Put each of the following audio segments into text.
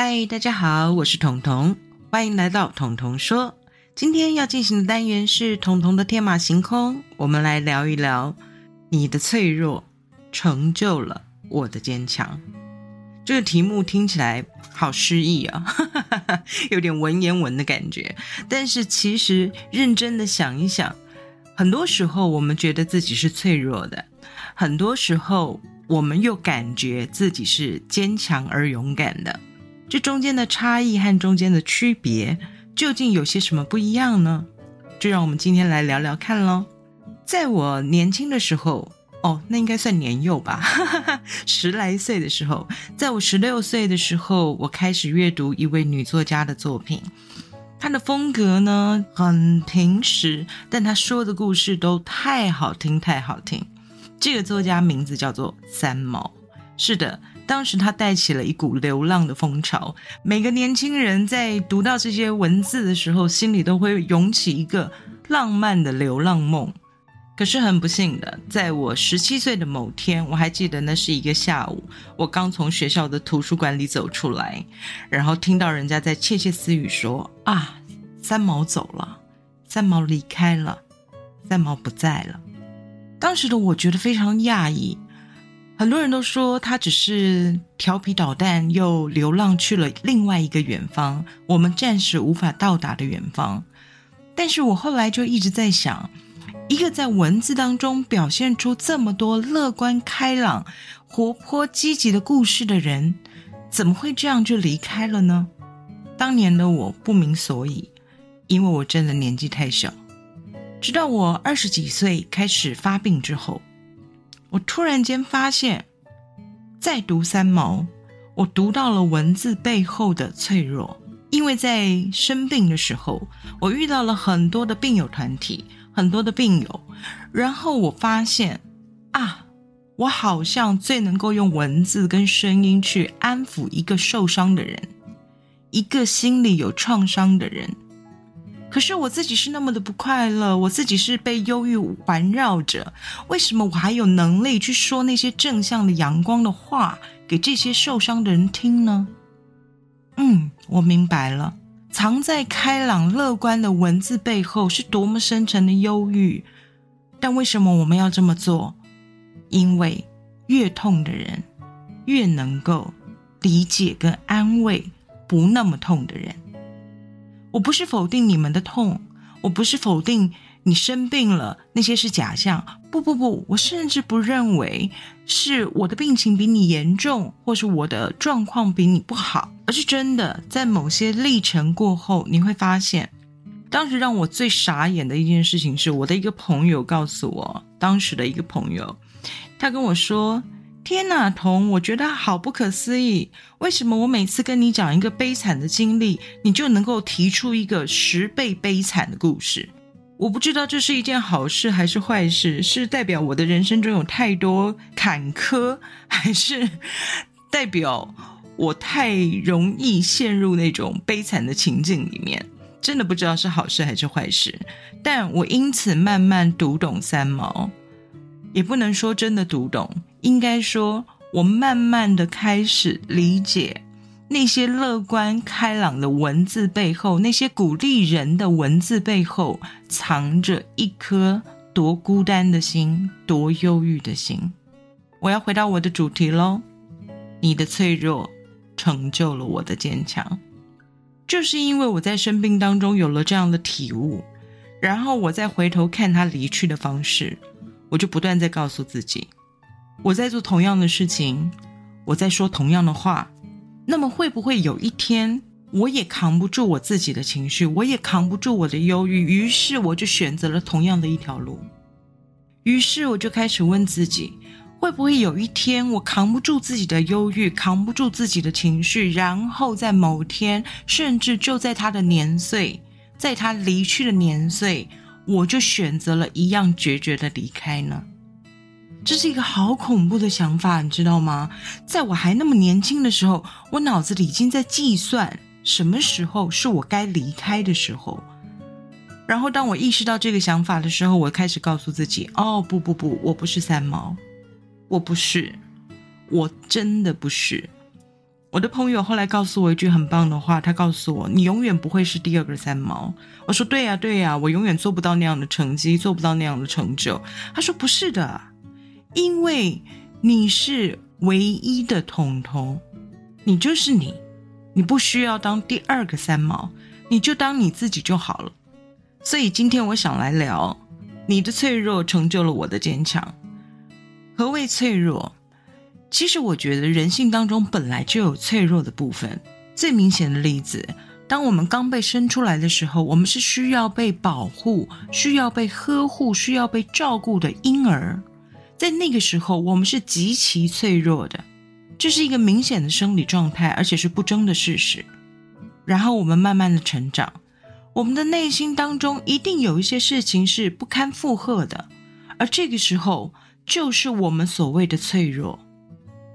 嗨，大家好，我是彤彤，欢迎来到彤彤说。今天要进行的单元是彤彤的天马行空，我们来聊一聊你的脆弱成就了我的坚强。这个题目听起来好诗意啊，有点文言文的感觉。但是其实认真的想一想，很多时候我们觉得自己是脆弱的，很多时候我们又感觉自己是坚强而勇敢的。这中间的差异和中间的区别，究竟有些什么不一样呢？就让我们今天来聊聊看喽。在我年轻的时候，哦，那应该算年幼吧，十来岁的时候，在我十六岁的时候，我开始阅读一位女作家的作品。她的风格呢很平实，但她说的故事都太好听，太好听。这个作家名字叫做三毛。是的。当时他带起了一股流浪的风潮，每个年轻人在读到这些文字的时候，心里都会涌起一个浪漫的流浪梦。可是很不幸的，在我十七岁的某天，我还记得那是一个下午，我刚从学校的图书馆里走出来，然后听到人家在窃窃私语说：“啊，三毛走了，三毛离开了，三毛不在了。”当时的我觉得非常讶异。很多人都说他只是调皮捣蛋，又流浪去了另外一个远方，我们暂时无法到达的远方。但是我后来就一直在想，一个在文字当中表现出这么多乐观开朗、活泼积极的故事的人，怎么会这样就离开了呢？当年的我不明所以，因为我真的年纪太小。直到我二十几岁开始发病之后。我突然间发现，在读三毛，我读到了文字背后的脆弱。因为在生病的时候，我遇到了很多的病友团体，很多的病友，然后我发现，啊，我好像最能够用文字跟声音去安抚一个受伤的人，一个心里有创伤的人。可是我自己是那么的不快乐，我自己是被忧郁环绕着，为什么我还有能力去说那些正向的阳光的话给这些受伤的人听呢？嗯，我明白了，藏在开朗乐观的文字背后是多么深沉的忧郁。但为什么我们要这么做？因为越痛的人，越能够理解跟安慰不那么痛的人。我不是否定你们的痛，我不是否定你生病了，那些是假象。不不不，我甚至不认为是我的病情比你严重，或是我的状况比你不好，而是真的在某些历程过后，你会发现，当时让我最傻眼的一件事情是，我的一个朋友告诉我，当时的一个朋友，他跟我说。天呐，童，我觉得好不可思议！为什么我每次跟你讲一个悲惨的经历，你就能够提出一个十倍悲惨的故事？我不知道这是一件好事还是坏事，是代表我的人生中有太多坎坷，还是代表我太容易陷入那种悲惨的情境里面？真的不知道是好事还是坏事。但我因此慢慢读懂三毛，也不能说真的读懂。应该说，我慢慢的开始理解那些乐观开朗的文字背后，那些鼓励人的文字背后，藏着一颗多孤单的心，多忧郁的心。我要回到我的主题喽，你的脆弱成就了我的坚强，就是因为我在生病当中有了这样的体悟，然后我再回头看他离去的方式，我就不断在告诉自己。我在做同样的事情，我在说同样的话，那么会不会有一天我也扛不住我自己的情绪，我也扛不住我的忧郁，于是我就选择了同样的一条路。于是我就开始问自己，会不会有一天我扛不住自己的忧郁，扛不住自己的情绪，然后在某天，甚至就在他的年岁，在他离去的年岁，我就选择了一样决绝的离开呢？这是一个好恐怖的想法，你知道吗？在我还那么年轻的时候，我脑子里已经在计算什么时候是我该离开的时候。然后，当我意识到这个想法的时候，我开始告诉自己：“哦，不不不，我不是三毛，我不是，我真的不是。”我的朋友后来告诉我一句很棒的话，他告诉我：“你永远不会是第二个三毛。”我说：“对呀，对呀，我永远做不到那样的成绩，做不到那样的成就。”他说：“不是的，因为你是唯一的彤彤，你就是你，你不需要当第二个三毛，你就当你自己就好了。”所以今天我想来聊，你的脆弱成就了我的坚强。何谓脆弱？其实我觉得人性当中本来就有脆弱的部分。最明显的例子，当我们刚被生出来的时候，我们是需要被保护、需要被呵护、需要被照顾的婴儿。在那个时候，我们是极其脆弱的，这是一个明显的生理状态，而且是不争的事实。然后我们慢慢的成长，我们的内心当中一定有一些事情是不堪负荷的，而这个时候就是我们所谓的脆弱。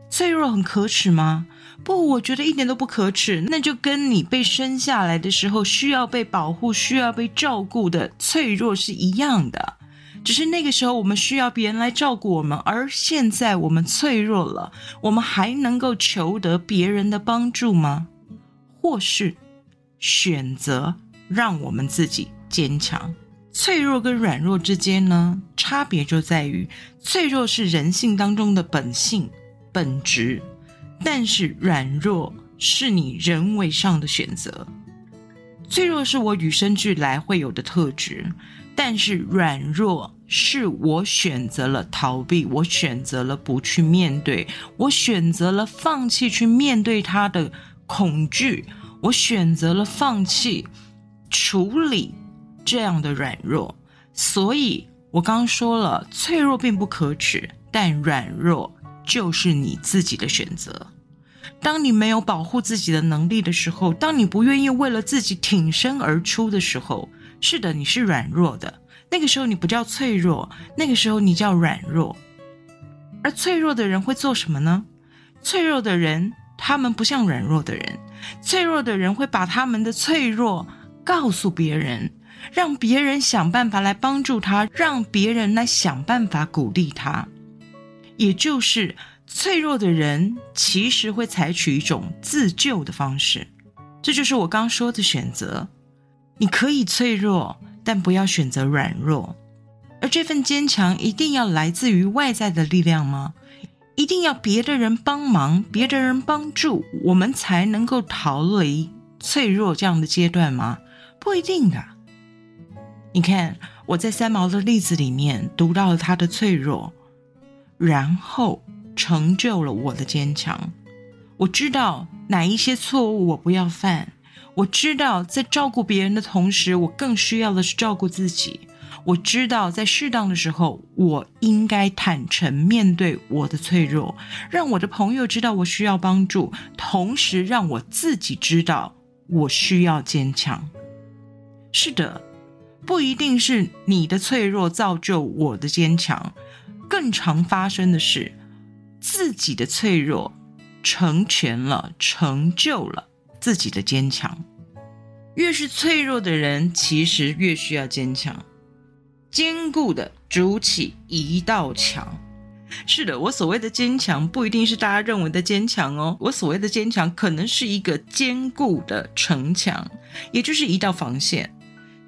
脆弱很可耻吗？不，我觉得一点都不可耻。那就跟你被生下来的时候需要被保护、需要被照顾的脆弱是一样的。只是那个时候我们需要别人来照顾我们，而现在我们脆弱了，我们还能够求得别人的帮助吗？或是选择让我们自己坚强？脆弱跟软弱之间呢，差别就在于脆弱是人性当中的本性。本质，但是软弱是你人为上的选择，脆弱是我与生俱来会有的特质，但是软弱是我选择了逃避，我选择了不去面对，我选择了放弃去面对他的恐惧，我选择了放弃处理这样的软弱，所以我刚说了，脆弱并不可耻，但软弱。就是你自己的选择。当你没有保护自己的能力的时候，当你不愿意为了自己挺身而出的时候，是的，你是软弱的。那个时候你不叫脆弱，那个时候你叫软弱。而脆弱的人会做什么呢？脆弱的人，他们不像软弱的人。脆弱的人会把他们的脆弱告诉别人，让别人想办法来帮助他，让别人来想办法鼓励他。也就是脆弱的人，其实会采取一种自救的方式，这就是我刚说的选择。你可以脆弱，但不要选择软弱。而这份坚强，一定要来自于外在的力量吗？一定要别的人帮忙、别的人帮助，我们才能够逃离脆弱这样的阶段吗？不一定的。你看，我在三毛的例子里面读到了他的脆弱。然后成就了我的坚强。我知道哪一些错误我不要犯。我知道在照顾别人的同时，我更需要的是照顾自己。我知道在适当的时候，我应该坦诚面对我的脆弱，让我的朋友知道我需要帮助，同时让我自己知道我需要坚强。是的，不一定是你的脆弱造就我的坚强。更常发生的是，自己的脆弱成全了、成就了自己的坚强。越是脆弱的人，其实越需要坚强，坚固的筑起一道墙。是的，我所谓的坚强，不一定是大家认为的坚强哦。我所谓的坚强，可能是一个坚固的城墙，也就是一道防线，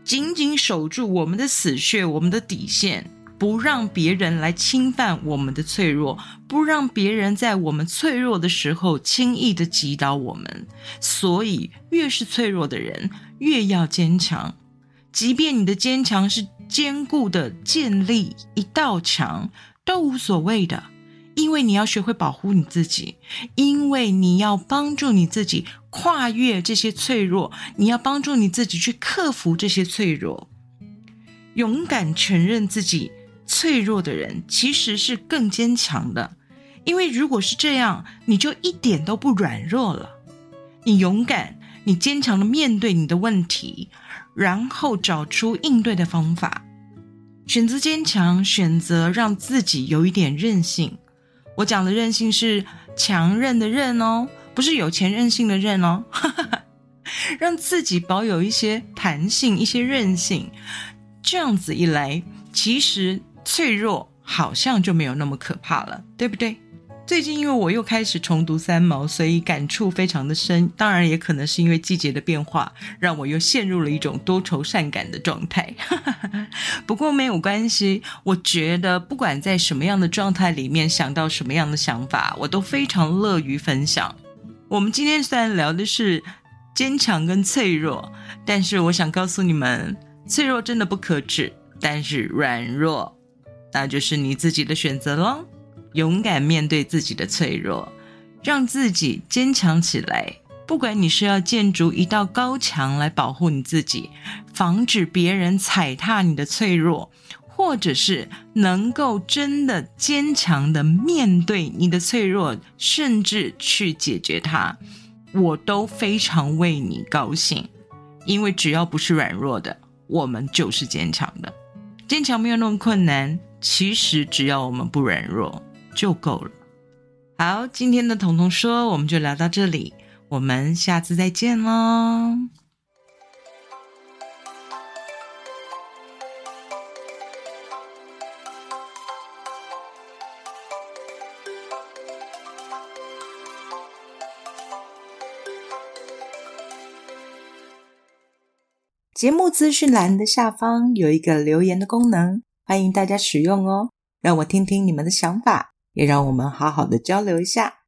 紧紧守住我们的死穴、我们的底线。不让别人来侵犯我们的脆弱，不让别人在我们脆弱的时候轻易的击倒我们。所以，越是脆弱的人，越要坚强。即便你的坚强是坚固的建立一道墙，都无所谓的，因为你要学会保护你自己，因为你要帮助你自己跨越这些脆弱，你要帮助你自己去克服这些脆弱，勇敢承认自己。脆弱的人其实是更坚强的，因为如果是这样，你就一点都不软弱了。你勇敢，你坚强的面对你的问题，然后找出应对的方法，选择坚强，选择让自己有一点韧性。我讲的韧性是强韧的韧哦，不是有钱任性的任哦，让自己保有一些弹性、一些韧性。这样子一来，其实。脆弱好像就没有那么可怕了，对不对？最近因为我又开始重读三毛，所以感触非常的深。当然，也可能是因为季节的变化，让我又陷入了一种多愁善感的状态。不过没有关系，我觉得不管在什么样的状态里面，想到什么样的想法，我都非常乐于分享。我们今天虽然聊的是坚强跟脆弱，但是我想告诉你们，脆弱真的不可耻，但是软弱，那就是你自己的选择喽。勇敢面对自己的脆弱，让自己坚强起来。不管你是要建筑一道高墙来保护你自己，防止别人踩踏你的脆弱，或者是能够真的坚强的面对你的脆弱，甚至去解决它，我都非常为你高兴。因为只要不是软弱的，我们就是坚强的。坚强没有那么困难，其实只要我们不软弱。就够了。好，今天的彤彤说，我们就聊到这里，我们下次再见喽。节目资讯栏的下方有一个留言的功能，欢迎大家使用哦，让我听听你们的想法。也让我们好好的交流一下。